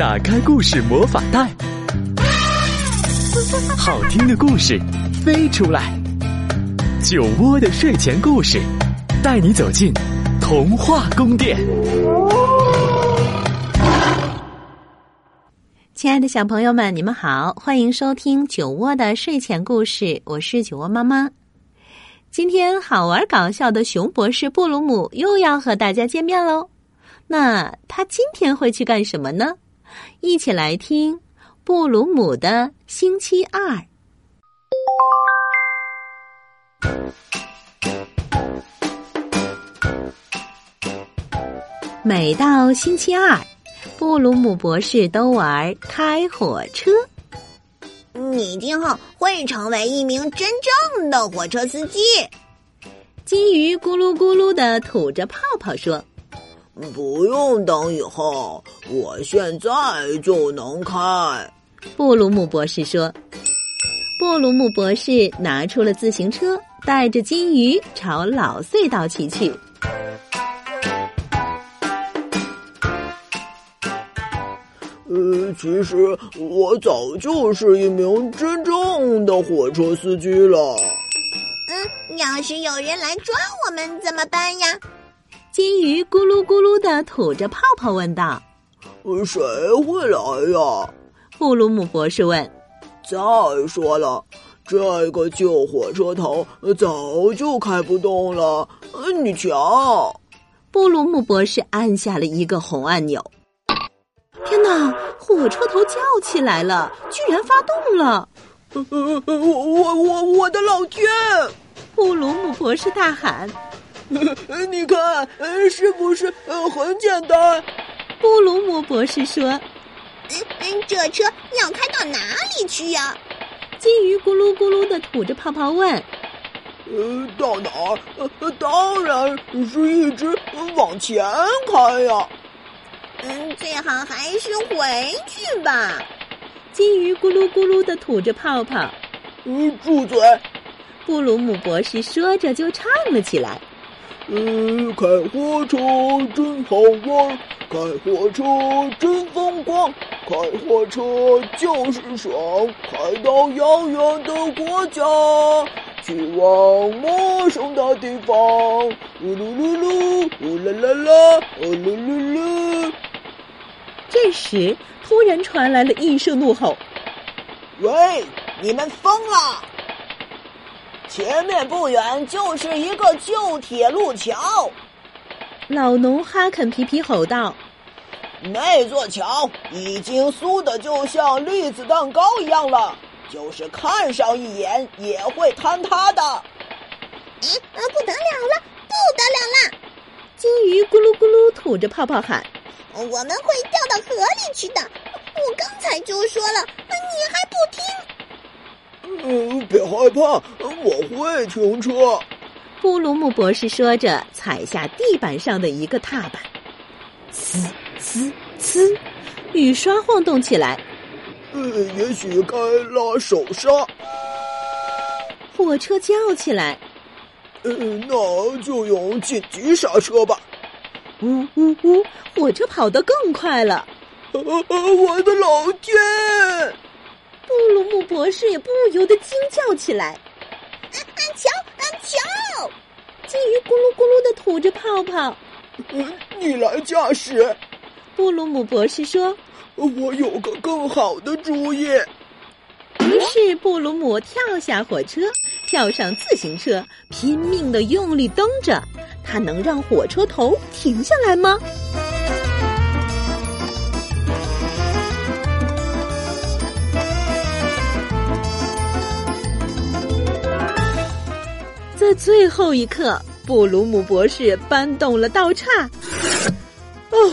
打开故事魔法袋，好听的故事飞出来。酒窝的睡前故事，带你走进童话宫殿。亲爱的小朋友们，你们好，欢迎收听酒窝的睡前故事，我是酒窝妈妈。今天好玩搞笑的熊博士布鲁姆又要和大家见面喽。那他今天会去干什么呢？一起来听布鲁姆的星期二。每到星期二，布鲁姆博士都玩开火车。你今后会成为一名真正的火车司机。金鱼咕噜咕噜的吐着泡泡说。不用等以后，我现在就能开。布鲁姆博士说：“布鲁姆博士拿出了自行车，带着金鱼朝老隧道骑去。”呃，其实我早就是一名真正的火车司机了。嗯，要是有人来抓我们怎么办呀？金鱼咕噜咕噜的吐着泡泡问道：“谁会来呀？”布鲁姆博士问。再说了，这个旧火车头早就开不动了。你瞧，布鲁姆博士按下了一个红按钮。天哪！火车头叫起来了，居然发动了！我我我我的老天！布鲁姆博士大喊。你看，是不是很简单？布鲁姆博士说：“嗯，这车要开到哪里去呀？”金鱼咕噜咕噜的吐着泡泡问：“呃，到哪儿？当然是一直往前开呀。”嗯，最好还是回去吧。金鱼咕噜咕噜的吐着泡泡。嗯，住嘴！布鲁姆博士说着就唱了起来。嗯，开火车真好玩，开火车真风光，开火车就是爽，开到遥远的国家，去往陌生的地方。呜噜噜噜，呜啦啦啦，呜噜噜噜。这时，突然传来了一声怒吼：“喂，你们疯了！”前面不远就是一个旧铁路桥，老农哈肯皮皮吼道：“那座桥已经酥的就像栗子蛋糕一样了，就是看上一眼也会坍塌的。”嗯，不得了了，不得了了！金鱼咕噜咕噜吐着泡泡喊：“我们会掉到河里去的！我刚才就说了，你还不听！”嗯，别害怕，我会停车。布鲁姆博士说着，踩下地板上的一个踏板，呲呲呲，雨刷晃动起来。呃，也许该拉手刹。火车叫起来。呃，那就用紧急刹车吧。呜呜呜，火车跑得更快了。我的老天！布鲁姆博士也不由得惊叫起来：“啊啊，瞧啊瞧！”金鱼咕噜咕噜的吐着泡泡。你来驾驶。布鲁姆博士说：“我有个更好的主意。”于是布鲁姆跳下火车，跳上自行车，拼命的用力蹬着。他能让火车头停下来吗？最后一刻，布鲁姆博士搬动了道岔。哦，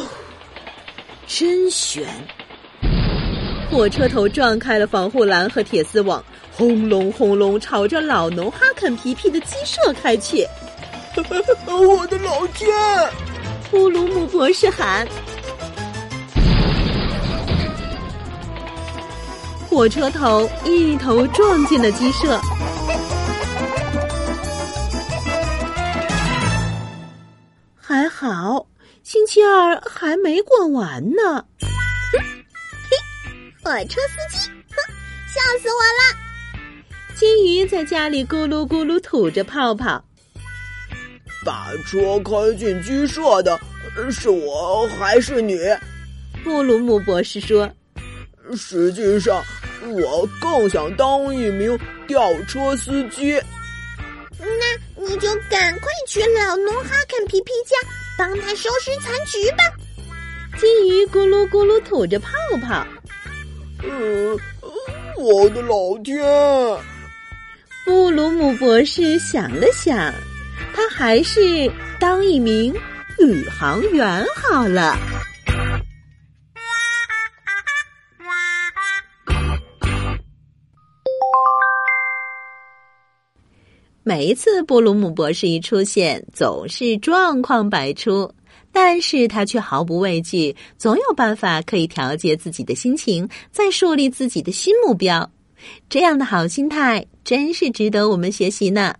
真悬！火车头撞开了防护栏和铁丝网，轰隆轰隆，朝着老农哈肯皮皮的鸡舍开去。我的老天！布鲁姆博士喊。火车头一头撞进了鸡舍。好，星期二还没过完呢。火车司机，哼，笑死我了！金鱼在家里咕噜咕噜吐着泡泡。把车开进鸡舍的是我还是你？布鲁姆博士说：“实际上，我更想当一名吊车司机。”那你就赶快去老农哈肯皮皮家，帮他收拾残局吧。金鱼咕噜咕噜吐着泡泡。呃，我的老天！布鲁姆博士想了想，他还是当一名宇航员好了。每一次布鲁姆博士一出现，总是状况百出，但是他却毫不畏惧，总有办法可以调节自己的心情，再树立自己的新目标。这样的好心态，真是值得我们学习呢。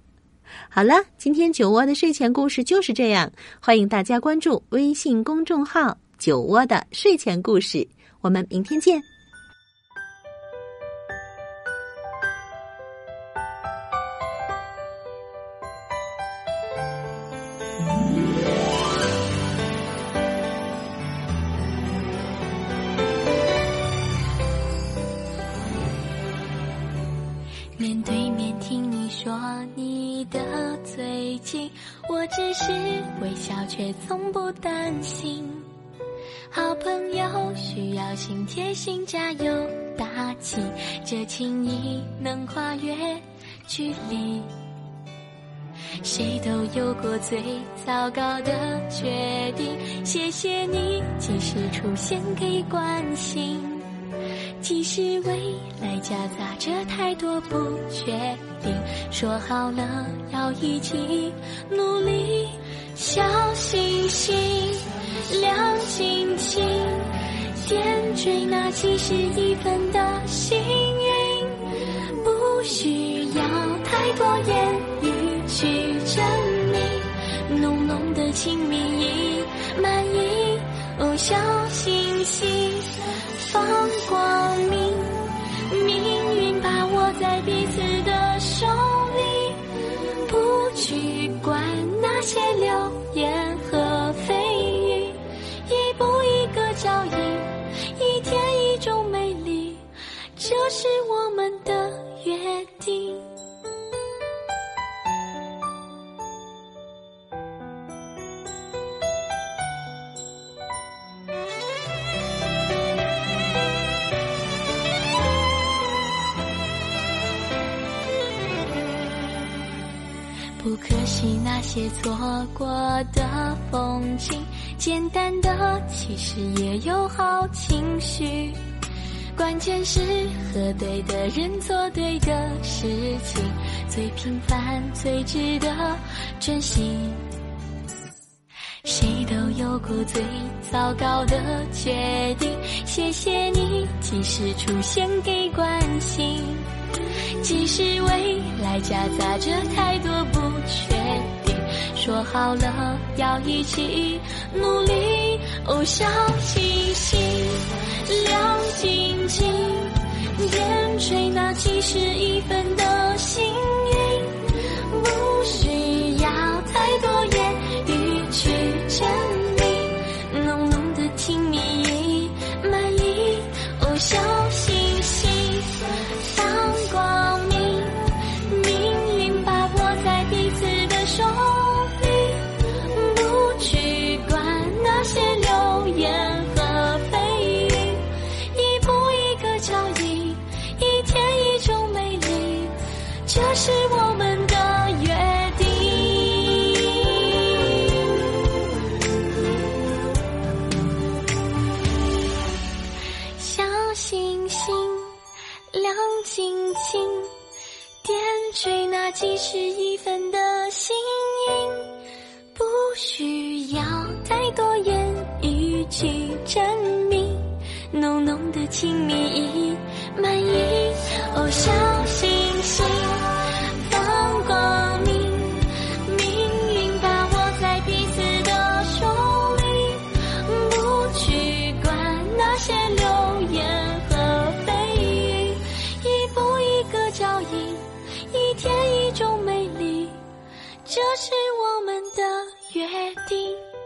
好了，今天酒窝的睡前故事就是这样，欢迎大家关注微信公众号“酒窝的睡前故事”，我们明天见。面对面听你说你的最近，我只是微笑，却从不担心。好朋友需要心贴心，加油打气，这情谊能跨越距离。谁都有过最糟糕的决定，谢谢你及时出现给关心。其实未来夹杂着太多不确定，说好了要一起努力。小星星亮晶晶，点缀那七十一分的幸运。不需要太多言语去证明，浓浓的情蜜已满溢。哦，小星星。放光些错过的风景，简单的其实也有好情绪。关键是和对的人做对的事情，最平凡最值得珍惜。谁都有过最糟糕的决定，谢谢你及时出现给关心。即使未来夹杂着太多不确定，说好了要一起努力。哦，小星星亮晶晶，点缀那七十一分的心追那几十一分的心音。不需要太多言语去证明，浓浓的亲密已满意。的约定。